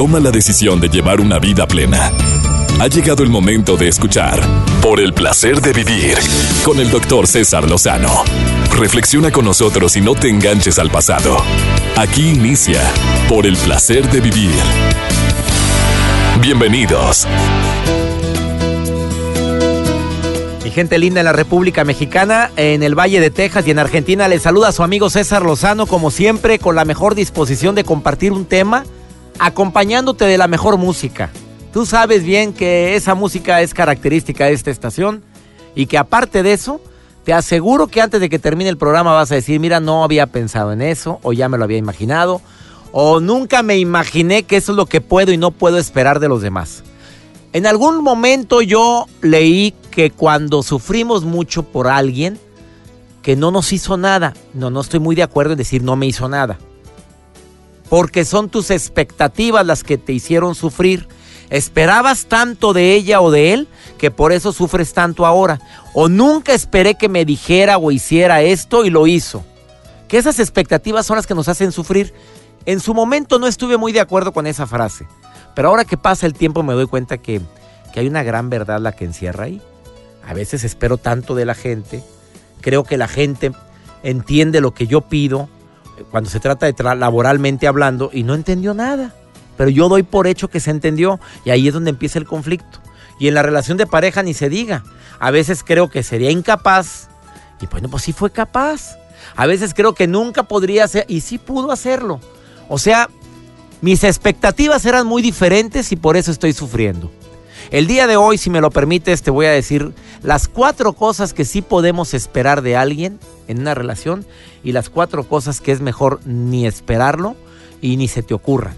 toma la decisión de llevar una vida plena. Ha llegado el momento de escuchar Por el placer de vivir con el doctor César Lozano. Reflexiona con nosotros y no te enganches al pasado. Aquí inicia Por el placer de vivir. Bienvenidos. Mi gente linda en la República Mexicana, en el Valle de Texas y en Argentina, les saluda a su amigo César Lozano, como siempre, con la mejor disposición de compartir un tema, acompañándote de la mejor música. Tú sabes bien que esa música es característica de esta estación y que aparte de eso, te aseguro que antes de que termine el programa vas a decir, mira, no había pensado en eso, o ya me lo había imaginado, o nunca me imaginé que eso es lo que puedo y no puedo esperar de los demás. En algún momento yo leí que cuando sufrimos mucho por alguien que no nos hizo nada, no, no estoy muy de acuerdo en decir no me hizo nada. Porque son tus expectativas las que te hicieron sufrir. Esperabas tanto de ella o de él que por eso sufres tanto ahora. O nunca esperé que me dijera o hiciera esto y lo hizo. Que esas expectativas son las que nos hacen sufrir. En su momento no estuve muy de acuerdo con esa frase. Pero ahora que pasa el tiempo me doy cuenta que, que hay una gran verdad la que encierra ahí. A veces espero tanto de la gente. Creo que la gente entiende lo que yo pido cuando se trata de laboralmente hablando y no entendió nada. Pero yo doy por hecho que se entendió y ahí es donde empieza el conflicto. Y en la relación de pareja ni se diga. A veces creo que sería incapaz y bueno, pues sí fue capaz. A veces creo que nunca podría hacer y sí pudo hacerlo. O sea, mis expectativas eran muy diferentes y por eso estoy sufriendo. El día de hoy, si me lo permites, te voy a decir las cuatro cosas que sí podemos esperar de alguien en una relación y las cuatro cosas que es mejor ni esperarlo y ni se te ocurran.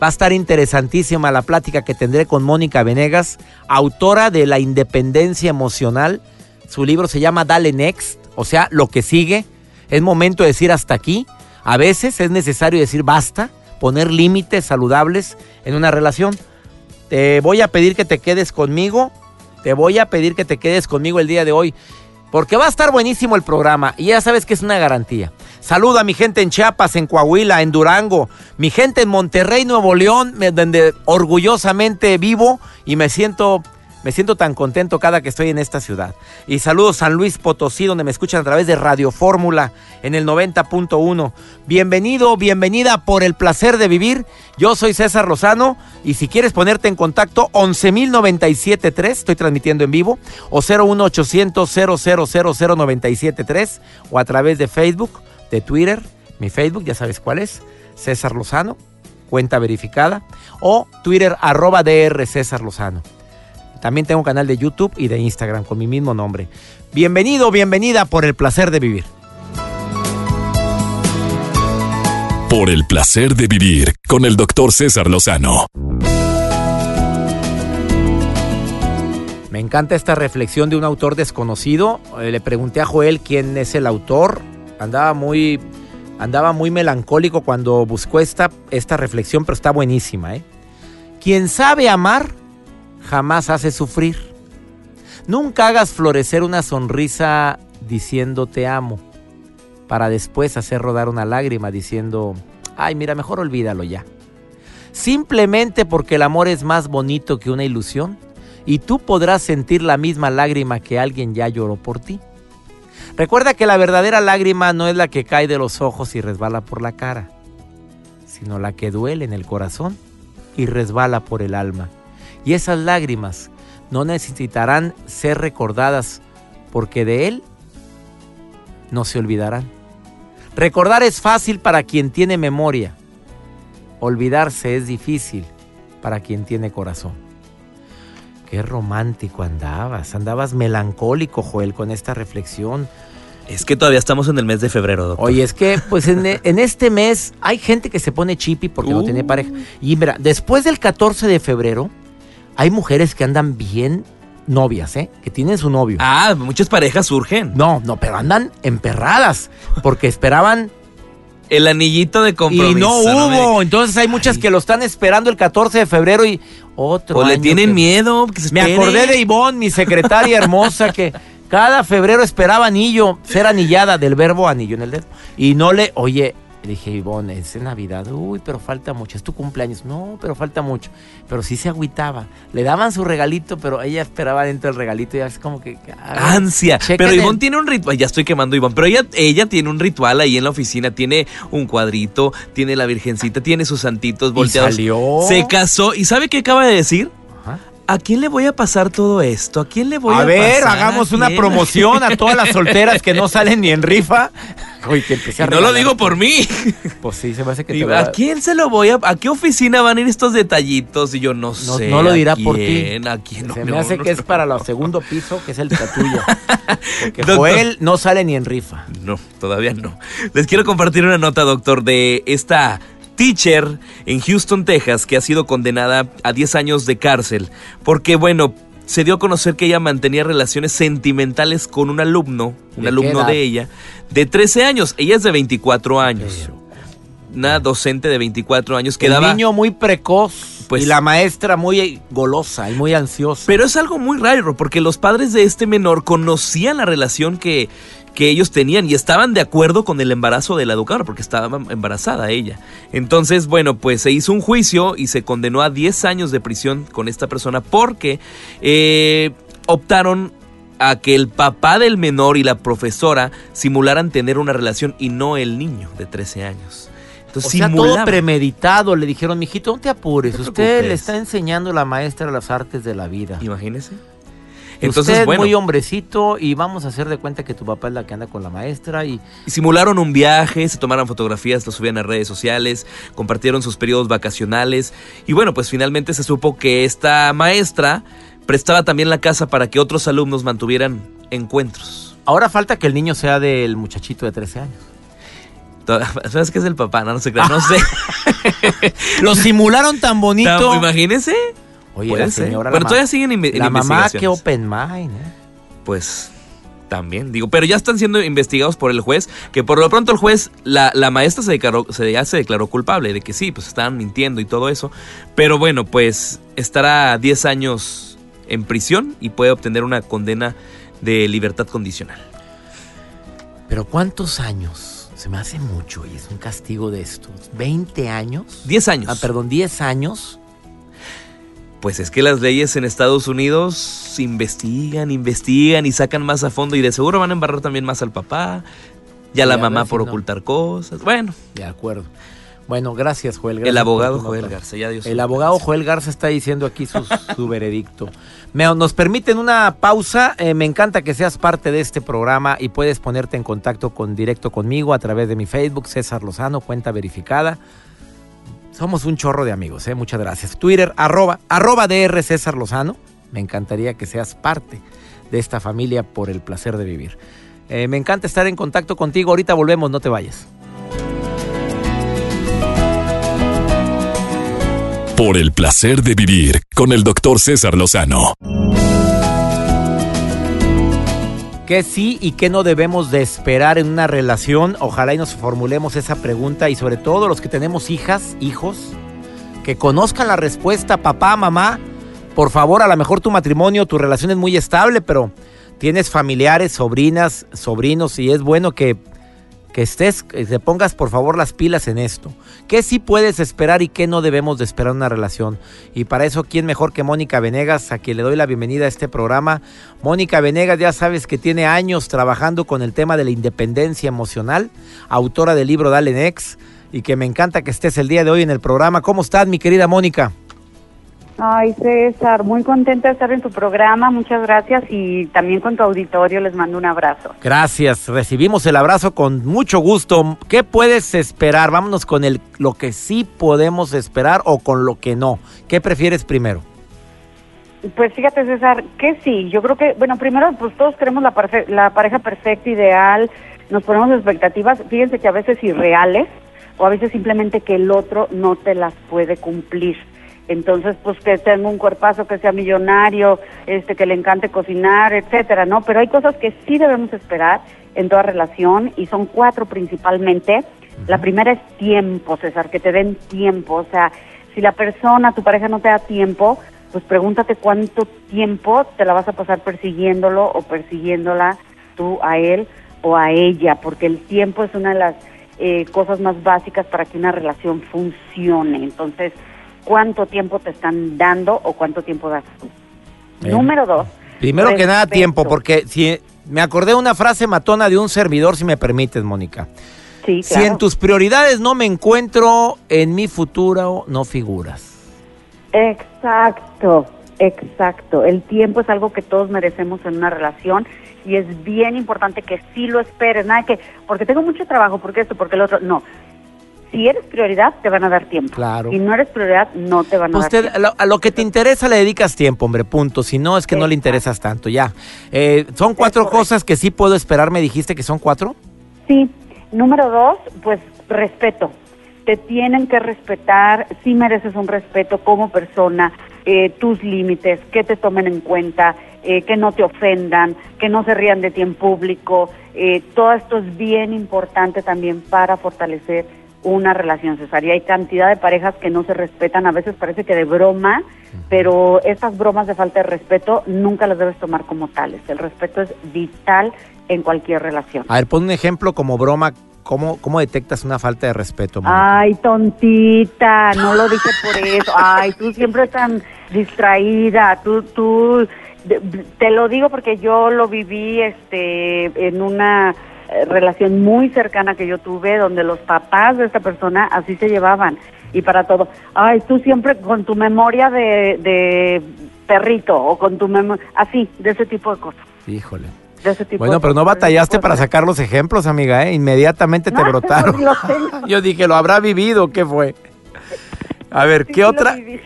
Va a estar interesantísima la plática que tendré con Mónica Venegas, autora de La Independencia Emocional. Su libro se llama Dale Next, o sea, lo que sigue. Es momento de decir hasta aquí. A veces es necesario decir basta, poner límites saludables en una relación. Te voy a pedir que te quedes conmigo. Te voy a pedir que te quedes conmigo el día de hoy. Porque va a estar buenísimo el programa y ya sabes que es una garantía. Saluda a mi gente en Chiapas, en Coahuila, en Durango, mi gente en Monterrey, Nuevo León, donde orgullosamente vivo y me siento me siento tan contento cada que estoy en esta ciudad. Y saludos San Luis Potosí, donde me escuchan a través de Radio Fórmula en el 90.1. Bienvenido, bienvenida por el placer de vivir. Yo soy César Lozano y si quieres ponerte en contacto, 11.097.3, estoy transmitiendo en vivo, o 01800 0000973 o a través de Facebook, de Twitter, mi Facebook, ya sabes cuál es, César Lozano, cuenta verificada, o Twitter arroba DR César Lozano. También tengo un canal de YouTube y de Instagram con mi mismo nombre. Bienvenido, bienvenida por el placer de vivir. Por el placer de vivir con el doctor César Lozano. Me encanta esta reflexión de un autor desconocido. Eh, le pregunté a Joel quién es el autor. Andaba muy, andaba muy melancólico cuando buscó esta, esta reflexión, pero está buenísima. ¿eh? Quien sabe amar jamás hace sufrir. Nunca hagas florecer una sonrisa diciendo te amo, para después hacer rodar una lágrima diciendo, ay, mira, mejor olvídalo ya. Simplemente porque el amor es más bonito que una ilusión y tú podrás sentir la misma lágrima que alguien ya lloró por ti. Recuerda que la verdadera lágrima no es la que cae de los ojos y resbala por la cara, sino la que duele en el corazón y resbala por el alma. Y esas lágrimas no necesitarán ser recordadas porque de Él no se olvidarán. Recordar es fácil para quien tiene memoria. Olvidarse es difícil para quien tiene corazón. Qué romántico andabas. Andabas melancólico, Joel, con esta reflexión. Es que todavía estamos en el mes de febrero, doctor. Oye, es que pues en, en este mes hay gente que se pone chippy porque no tiene pareja. Y mira, después del 14 de febrero, hay mujeres que andan bien novias, ¿eh? Que tienen su novio. Ah, muchas parejas surgen. No, no, pero andan emperradas porque esperaban el anillito de compromiso. Y no hubo. Entonces hay muchas que lo están esperando el 14 de febrero y otro. O le tienen miedo. me acordé de Ivonne, mi secretaria hermosa, que cada febrero esperaba anillo, ser anillada del verbo anillo en el dedo. Y no le, oye, Le dije, Ivonne, es Navidad. Uy, pero falta mucho. Es tu cumpleaños. No, pero falta mucho. Pero sí se agüitaba. Le daban su regalito, pero ella esperaba dentro del regalito y es como que... Ansia. Pero Ivonne tiene un ritual. Ya estoy quemando Ivonne. Pero ella, ella tiene un ritual ahí en la oficina. Tiene un cuadrito, tiene la virgencita, tiene sus santitos volteados. salió? Se casó. ¿Y sabe qué acaba de decir? ¿A quién le voy a pasar todo esto? ¿A quién le voy a, a ver, hagamos una promoción a todas las solteras que no salen ni en rifa. Uy, que empecé a No lo digo por mí. Pues sí, se me hace que te ¿A quién se lo voy a a qué oficina van a ir estos detallitos? Y yo no, sé. No lo dirá por ti. ¿A quién? se me hace que es para el segundo piso, que es el tuyo. Porque Joel no sale ni en rifa. No, todavía no. Les quiero compartir una nota, doctor, de esta teacher en Houston, Texas, que ha sido condenada a 10 años de cárcel, porque bueno, se dio a conocer que ella mantenía relaciones sentimentales con un alumno, un alumno de ella, de 13 años. Ella es de 24 años. Una docente de 24 años que El niño muy precoz pues, y la maestra muy golosa y muy ansiosa. Pero es algo muy raro porque los padres de este menor conocían la relación que que ellos tenían y estaban de acuerdo con el embarazo de la educadora porque estaba embarazada ella. Entonces, bueno, pues se hizo un juicio y se condenó a 10 años de prisión con esta persona porque eh, optaron a que el papá del menor y la profesora simularan tener una relación y no el niño de 13 años. Entonces, o sea, todo premeditado. Le dijeron, mijito, no te apures. Usted le está enseñando la maestra las artes de la vida. Imagínese. Entonces, Usted muy hombrecito y vamos a hacer de cuenta que tu papá es la que anda con la maestra y... simularon un viaje, se tomaron fotografías, lo subían a redes sociales, compartieron sus periodos vacacionales y bueno, pues finalmente se supo que esta maestra prestaba también la casa para que otros alumnos mantuvieran encuentros. Ahora falta que el niño sea del muchachito de 13 años. ¿Sabes qué es el papá? No, no sé. No sé. lo simularon tan bonito. Imagínese. Oye, la señora. Pero todavía siguen en La mamá, qué open mind, ¿eh? Pues también, digo, pero ya están siendo investigados por el juez, que por lo pronto el juez, la, la maestra se declaró, se, ya se declaró culpable de que sí, pues estaban mintiendo y todo eso, pero bueno, pues estará 10 años en prisión y puede obtener una condena de libertad condicional. Pero ¿cuántos años? Se me hace mucho y es un castigo de estos. ¿20 años? 10 años. Ah, perdón, 10 años pues es que las leyes en Estados Unidos investigan, investigan y sacan más a fondo y de seguro van a embarrar también más al papá y a la mamá por ocultar cosas. Bueno. De acuerdo. Bueno, gracias Joel. el abogado Joel Garza, ya Dios El abogado Joel Garza está diciendo aquí su, veredicto. Me, nos permiten una pausa. Eh, me encanta que seas parte de este programa y puedes ponerte en contacto con directo conmigo a través de mi Facebook, César Lozano, cuenta verificada. Somos un chorro de amigos, ¿eh? muchas gracias. Twitter, arroba, arroba DR César Lozano. Me encantaría que seas parte de esta familia por el placer de vivir. Eh, me encanta estar en contacto contigo. Ahorita volvemos, no te vayas. Por el placer de vivir con el doctor César Lozano. ¿Qué sí y qué no debemos de esperar en una relación? Ojalá y nos formulemos esa pregunta y sobre todo los que tenemos hijas, hijos, que conozcan la respuesta, papá, mamá. Por favor, a lo mejor tu matrimonio, tu relación es muy estable, pero tienes familiares, sobrinas, sobrinos y es bueno que que estés, que te pongas por favor las pilas en esto. ¿Qué sí puedes esperar y qué no debemos de esperar en una relación? Y para eso, ¿quién mejor que Mónica Venegas, a quien le doy la bienvenida a este programa? Mónica Venegas, ya sabes que tiene años trabajando con el tema de la independencia emocional, autora del libro Dale Next, y que me encanta que estés el día de hoy en el programa. ¿Cómo estás, mi querida Mónica? Ay, César, muy contenta de estar en tu programa, muchas gracias y también con tu auditorio les mando un abrazo. Gracias, recibimos el abrazo con mucho gusto. ¿Qué puedes esperar? Vámonos con el, lo que sí podemos esperar o con lo que no. ¿Qué prefieres primero? Pues fíjate, César, que sí, yo creo que, bueno, primero, pues todos queremos la, la pareja perfecta, ideal, nos ponemos expectativas, fíjense que a veces irreales o a veces simplemente que el otro no te las puede cumplir entonces pues que tenga un cuerpazo, que sea millonario, este que le encante cocinar, etcétera, ¿no? Pero hay cosas que sí debemos esperar en toda relación y son cuatro principalmente. La primera es tiempo, César, que te den tiempo, o sea, si la persona, tu pareja no te da tiempo, pues pregúntate cuánto tiempo te la vas a pasar persiguiéndolo o persiguiéndola tú a él o a ella, porque el tiempo es una de las eh, cosas más básicas para que una relación funcione. Entonces, ¿cuánto tiempo te están dando o cuánto tiempo das tú? Número dos. Primero que nada, tiempo, porque si me acordé una frase matona de un servidor, si me permites, Mónica. Sí, Si en tus prioridades no me encuentro, en mi futuro no figuras. Exacto, exacto. El tiempo es algo que todos merecemos en una relación y es bien importante que sí lo esperes. Nada que, porque tengo mucho trabajo, porque esto, porque el otro. No. Si eres prioridad, te van a dar tiempo. Claro. Si no eres prioridad, no te van a dar tiempo. a lo, a lo que te interesa le dedicas tiempo, hombre, punto. Si no, es que no le interesas tanto, ya. Eh, son cuatro cosas que sí puedo esperar, me dijiste que son cuatro. Sí. Número dos, pues respeto. Te tienen que respetar, si mereces un respeto como persona, eh, tus límites, que te tomen en cuenta, eh, que no te ofendan, que no se rían de ti en público. Eh, todo esto es bien importante también para fortalecer una relación. Y hay cantidad de parejas que no se respetan, a veces parece que de broma, pero estas bromas de falta de respeto nunca las debes tomar como tales. El respeto es vital en cualquier relación. A ver, pon un ejemplo como broma. ¿Cómo, cómo detectas una falta de respeto? Mónica? Ay, tontita, no lo dije por eso. Ay, tú siempre tan distraída. Tú, tú, te lo digo porque yo lo viví, este, en una relación muy cercana que yo tuve, donde los papás de esta persona así se llevaban y para todo. Ay, tú siempre con tu memoria de, de perrito o con tu memoria, así, de ese tipo de cosas. Híjole. De ese tipo Bueno, de pero no cosas, batallaste para sacar los ejemplos, amiga, ¿eh? Inmediatamente te No, brotaron. Yo dije, ¿lo habrá vivido? ¿Qué fue? A ver, ¿qué sí otra? viví.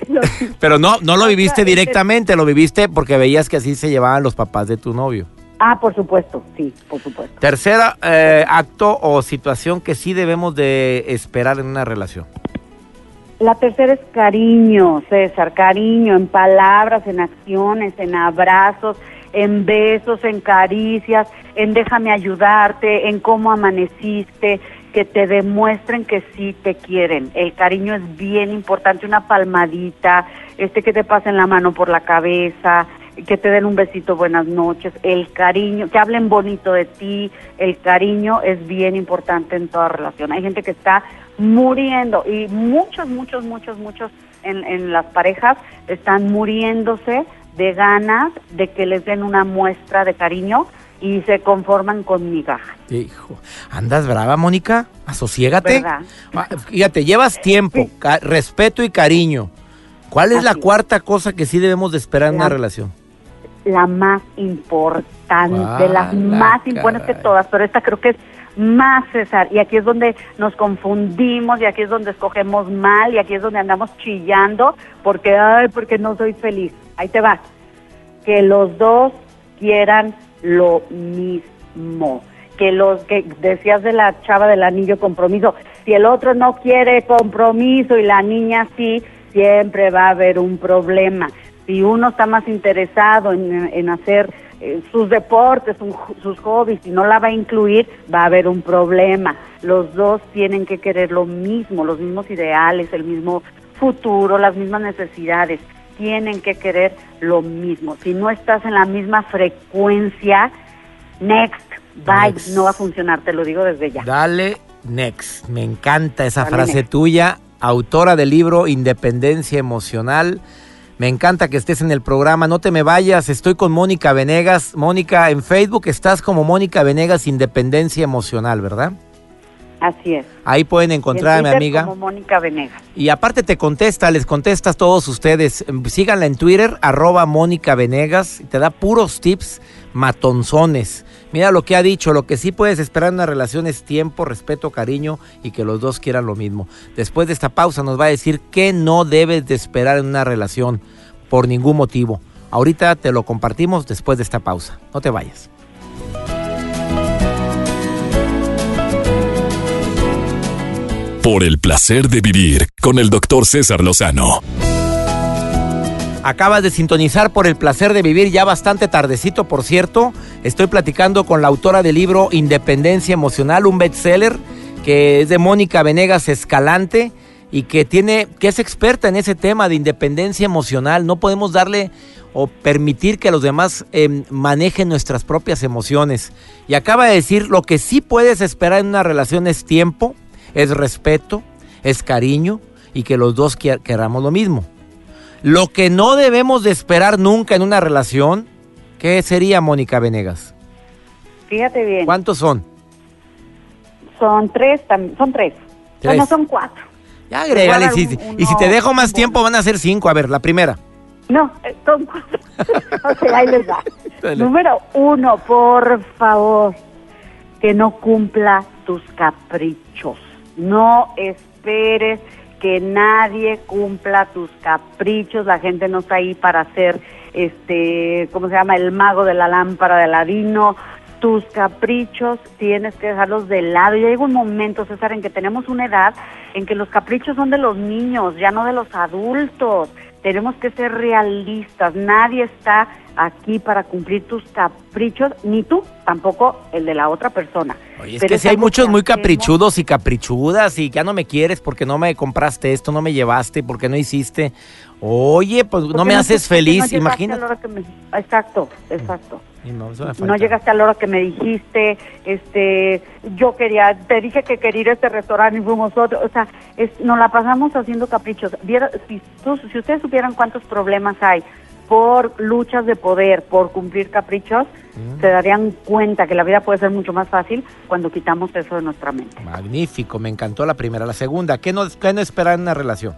Pero no, no lo viviste directamente, lo viviste porque veías que así se llevaban los papás de tu novio. Ah, por supuesto, sí, por supuesto. Tercera eh, acto o situación que sí debemos de esperar en una relación. La tercera es cariño, César, cariño en palabras, en acciones, en abrazos, en besos, en caricias, en déjame ayudarte, en cómo amaneciste, que te demuestren que sí te quieren. El cariño es bien importante, una palmadita, este que te pasen la mano por la cabeza, que te den un besito buenas noches, el cariño, que hablen bonito de ti, el cariño es bien importante en toda relación. Hay gente que está muriendo y muchos, muchos, muchos, muchos en, en las parejas están muriéndose de ganas de que les den una muestra de cariño y se conforman con migajas. Hijo, ¿andas brava, Mónica? Asociégate. ¿Verdad? Ah, Fíjate, llevas tiempo, respeto y cariño. ¿Cuál es la cuarta cosa que sí debemos de esperar en una La- relación? La más importante, de las la más importantes caray. todas, pero esta creo que es más César, y aquí es donde nos confundimos, y aquí es donde escogemos mal, y aquí es donde andamos chillando, porque, ay, porque no soy feliz. Ahí te va. Que los dos quieran lo mismo. Que los que decías de la chava del anillo compromiso, si el otro no quiere compromiso y la niña sí, siempre va a haber un problema. Si uno está más interesado en, en hacer eh, sus deportes, un- sus hobbies, y no la va a incluir, va a haber un problema. Los dos tienen que querer lo mismo, los mismos ideales, el mismo futuro, las mismas necesidades. Tienen que querer lo mismo. Si no estás en la misma frecuencia, next, bye, Next. no va a funcionar, te lo digo desde ya. Dale next. Me encanta esa Dale frase next. tuya, autora del libro Independencia Emocional. Me encanta que estés en el programa. No te me vayas. Estoy con Mónica Venegas. Mónica, en Facebook estás como Mónica Venegas Independencia Emocional, ¿verdad? Así es. Ahí pueden en encontrar a mi amiga. Como Mónica Venegas. Y aparte te contesta, les contestas todos ustedes. Síganla en Twitter, arroba Mónica Venegas. y Te da puros tips matonzones. Mira lo que ha dicho, lo que sí puedes esperar en una relación es tiempo, respeto, cariño y que los dos quieran lo mismo. Después de esta pausa nos va a decir qué no debes de esperar en una relación por ningún motivo. Ahorita te lo compartimos después de esta pausa. No te vayas. Por el placer de vivir con el doctor César Lozano. Acabas de sintonizar por el placer de vivir ya bastante tardecito, por cierto. Estoy platicando con la autora del libro Independencia Emocional, un bestseller que es de Mónica Venegas Escalante y que tiene que es experta en ese tema de independencia emocional. No podemos darle o permitir que los demás eh, manejen nuestras propias emociones. Y acaba de decir lo que sí puedes esperar en una relación es tiempo, es respeto, es cariño y que los dos queramos lo mismo. Lo que no debemos de esperar nunca en una relación, ¿qué sería, Mónica Venegas? Fíjate bien. ¿Cuántos son? Son tres, son tres. No, son cuatro. Ya agrégale, y si te dejo más tiempo van a ser cinco. A ver, la primera. No, eh, son cuatro. ok, ahí les da. Número uno, por favor, que no cumpla tus caprichos. No esperes que nadie cumpla tus caprichos. La gente no está ahí para ser, este, ¿cómo se llama? El mago de la lámpara de Aladino. Tus caprichos tienes que dejarlos de lado. Y llega un momento, César, en que tenemos una edad en que los caprichos son de los niños, ya no de los adultos. Tenemos que ser realistas. Nadie está aquí para cumplir tus caprichos, ni tú, tampoco el de la otra persona. Oye, es que si hay muchos muy caprichudos y caprichudas y ya no me quieres porque no me compraste esto, no me llevaste, porque no hiciste. Oye, pues no me haces feliz, imagínate. Exacto, exacto. No, llegaste a la hora que me dijiste, este, yo quería, te dije que quería ir a este restaurante y fuimos otro, o sea, nos la pasamos haciendo caprichos. si, si ustedes supieran cuántos problemas hay por luchas de poder, por cumplir caprichos, mm. se darían cuenta que la vida puede ser mucho más fácil cuando quitamos eso de nuestra mente. Magnífico, me encantó la primera. La segunda, ¿qué no, qué no esperar en una relación?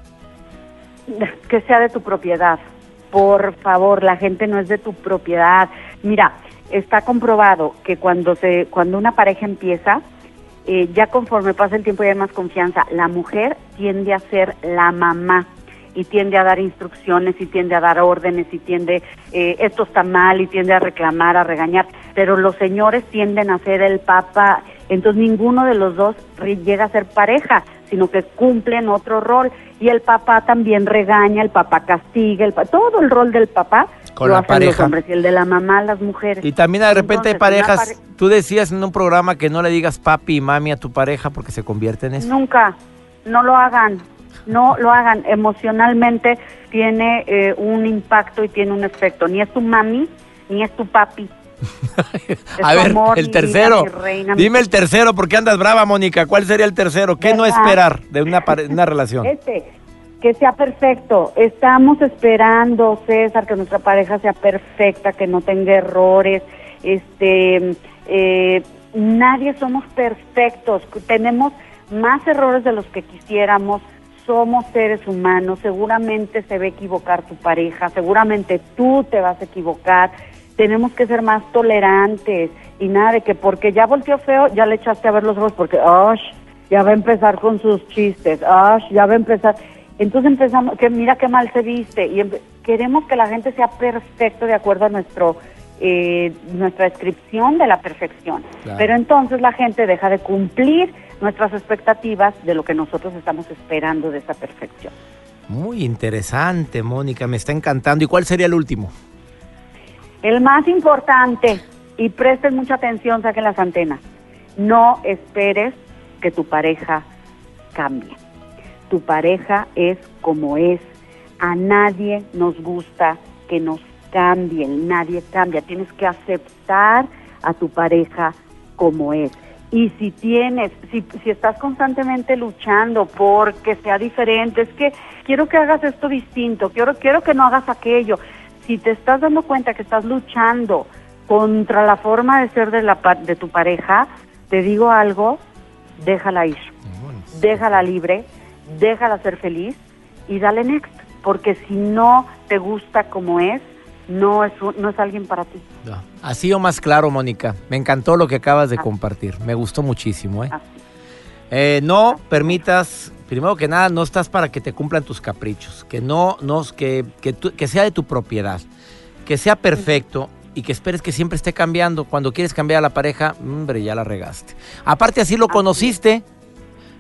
Que sea de tu propiedad. Por favor, la gente no es de tu propiedad. Mira, está comprobado que cuando se, cuando una pareja empieza, eh, ya conforme pasa el tiempo y hay más confianza, la mujer tiende a ser la mamá y tiende a dar instrucciones y tiende a dar órdenes y tiende, eh, esto está mal y tiende a reclamar, a regañar, pero los señores tienden a ser el papa, entonces ninguno de los dos llega a ser pareja, sino que cumplen otro rol y el papá también regaña, el papá castiga, el todo el rol del papá con la pareja. y el de la mamá las mujeres. Y también de repente hay parejas, tú decías en un programa que no le digas papi y mami a tu pareja porque se convierte en eso. Nunca, no lo hagan, no lo hagan. Emocionalmente tiene eh, un impacto y tiene un efecto. Ni es tu mami, ni es tu papi. a ver, el tercero. Dime el tercero, porque andas brava, Mónica. ¿Cuál sería el tercero? ¿Qué no esperar de una, una relación? Este, que sea perfecto. Estamos esperando, César, que nuestra pareja sea perfecta, que no tenga errores. Este, eh, nadie somos perfectos. Tenemos más errores de los que quisiéramos somos seres humanos, seguramente se va a equivocar tu pareja, seguramente tú te vas a equivocar, tenemos que ser más tolerantes y nada de que porque ya volteó feo, ya le echaste a ver los ojos porque, ¡ay! ya va a empezar con sus chistes, ¡ay! ya va a empezar. Entonces empezamos, que mira qué mal se viste y queremos que la gente sea perfecto de acuerdo a nuestro eh, nuestra descripción de la perfección. Pero entonces la gente deja de cumplir nuestras expectativas de lo que nosotros estamos esperando de esa perfección. Muy interesante, Mónica, me está encantando. ¿Y cuál sería el último? El más importante, y presten mucha atención, saquen las antenas, no esperes que tu pareja cambie. Tu pareja es como es. A nadie nos gusta que nos cambien, nadie cambia. Tienes que aceptar a tu pareja como es. Y si tienes, si, si estás constantemente luchando por que sea diferente, es que quiero que hagas esto distinto, quiero, quiero que no hagas aquello. Si te estás dando cuenta que estás luchando contra la forma de ser de, la, de tu pareja, te digo algo, déjala ir, déjala libre, déjala ser feliz y dale next, porque si no te gusta como es, no es, no es alguien para ti. Así o más claro, Mónica. Me encantó lo que acabas de compartir. Me gustó muchísimo. ¿eh? ¿eh? no permitas, primero que nada, no estás para que te cumplan tus caprichos. Que no, no que, que, que sea de tu propiedad. Que sea perfecto y que esperes que siempre esté cambiando. Cuando quieres cambiar a la pareja, hombre, ya la regaste. Aparte, así lo conociste.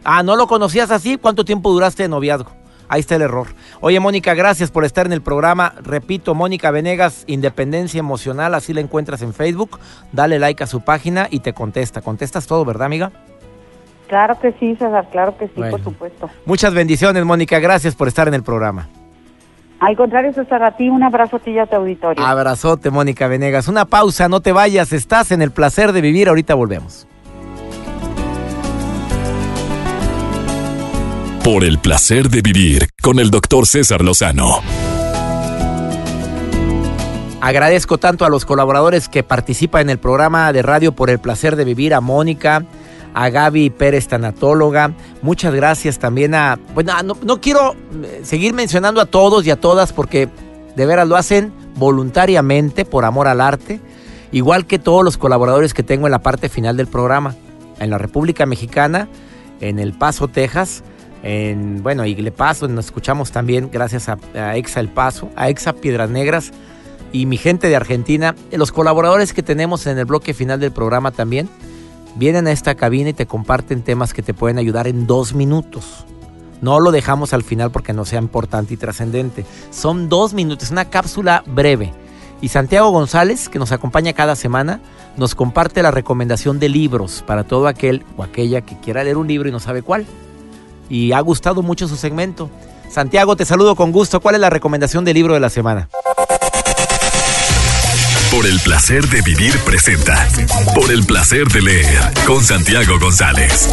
Ah, ¿no lo conocías así? ¿Cuánto tiempo duraste de noviazgo? Ahí está el error. Oye, Mónica, gracias por estar en el programa. Repito, Mónica Venegas, Independencia Emocional, así la encuentras en Facebook. Dale like a su página y te contesta. Contestas todo, ¿verdad, amiga? Claro que sí, César, claro que sí, por supuesto. Muchas bendiciones, Mónica. Gracias por estar en el programa. Al contrario, César, a ti un abrazo a ti y a tu auditorio. Abrazote, Mónica Venegas. Una pausa, no te vayas, estás en el placer de vivir. Ahorita volvemos. Por el placer de vivir con el doctor César Lozano. Agradezco tanto a los colaboradores que participan en el programa de radio Por el placer de vivir, a Mónica, a Gaby Pérez, tanatóloga. Muchas gracias también a... Bueno, no, no quiero eh, seguir mencionando a todos y a todas porque de veras lo hacen voluntariamente por amor al arte, igual que todos los colaboradores que tengo en la parte final del programa. En la República Mexicana, en El Paso, Texas, en, bueno, Le Paso, nos escuchamos también gracias a, a Exa El Paso, a Exa Piedras Negras y mi gente de Argentina, los colaboradores que tenemos en el bloque final del programa también, vienen a esta cabina y te comparten temas que te pueden ayudar en dos minutos. No lo dejamos al final porque no sea importante y trascendente. Son dos minutos, una cápsula breve. Y Santiago González, que nos acompaña cada semana, nos comparte la recomendación de libros para todo aquel o aquella que quiera leer un libro y no sabe cuál. Y ha gustado mucho su segmento. Santiago, te saludo con gusto. ¿Cuál es la recomendación del libro de la semana? Por el placer de vivir presenta. Por el placer de leer con Santiago González.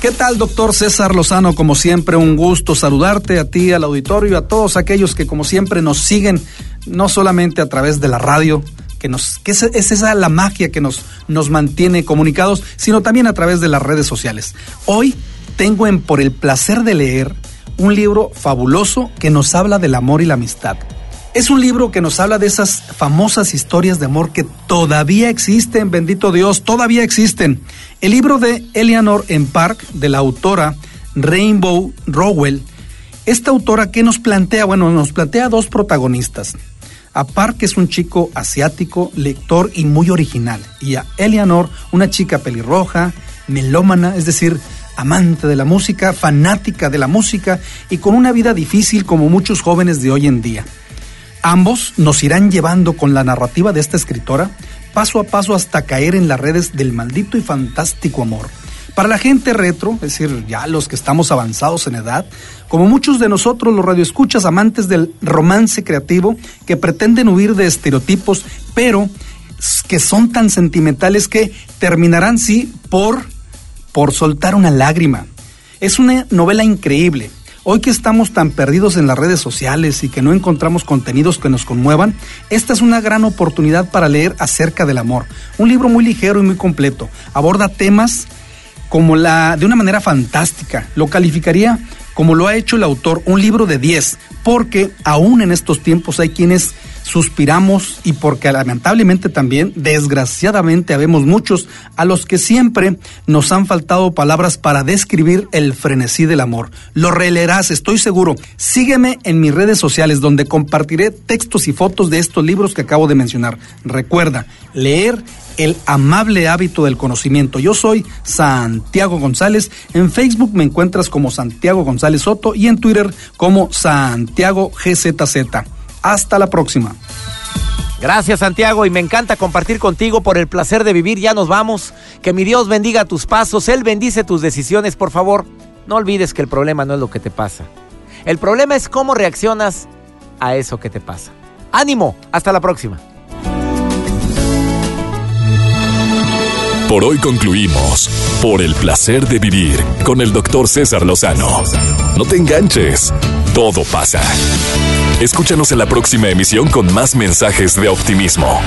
¿Qué tal, doctor César Lozano? Como siempre, un gusto saludarte a ti, al auditorio, a todos aquellos que como siempre nos siguen, no solamente a través de la radio, que es, esa la magia que nos, nos mantiene comunicados, sino también a través de las redes sociales. Hoy tengo en Por el placer de leer un libro fabuloso que nos habla del amor y la amistad. Es un libro que nos habla de esas famosas historias de amor que todavía existen, bendito Dios, todavía existen. El libro de Eleanor en Park, de la autora Rainbow Rowell, esta autora que nos plantea, bueno, nos plantea dos protagonistas. A Park es un chico asiático, lector y muy original, y a Eleanor, una chica pelirroja, melómana, es decir, amante de la música, fanática de la música y con una vida difícil como muchos jóvenes de hoy en día. Ambos nos irán llevando con la narrativa de esta escritora paso a paso hasta caer en las redes del maldito y fantástico amor. Para la gente retro, es decir, ya los que estamos avanzados en edad, como muchos de nosotros los radioescuchas amantes del romance creativo que pretenden huir de estereotipos, pero que son tan sentimentales que terminarán sí por por soltar una lágrima. Es una novela increíble Hoy que estamos tan perdidos en las redes sociales y que no encontramos contenidos que nos conmuevan, esta es una gran oportunidad para leer acerca del amor. Un libro muy ligero y muy completo. Aborda temas como la de una manera fantástica. Lo calificaría como lo ha hecho el autor, un libro de 10, porque aún en estos tiempos hay quienes suspiramos y porque lamentablemente también, desgraciadamente, habemos muchos a los que siempre nos han faltado palabras para describir el frenesí del amor. Lo releerás, estoy seguro. Sígueme en mis redes sociales donde compartiré textos y fotos de estos libros que acabo de mencionar. Recuerda, leer el amable hábito del conocimiento. Yo soy Santiago González. En Facebook me encuentras como Santiago González Soto y en Twitter como Santiago GZZ. Hasta la próxima. Gracias Santiago y me encanta compartir contigo por el placer de vivir. Ya nos vamos. Que mi Dios bendiga tus pasos, Él bendice tus decisiones. Por favor, no olvides que el problema no es lo que te pasa. El problema es cómo reaccionas a eso que te pasa. Ánimo, hasta la próxima. Por hoy concluimos por el placer de vivir con el doctor César Lozano. No te enganches, todo pasa. Escúchanos en la próxima emisión con más mensajes de optimismo.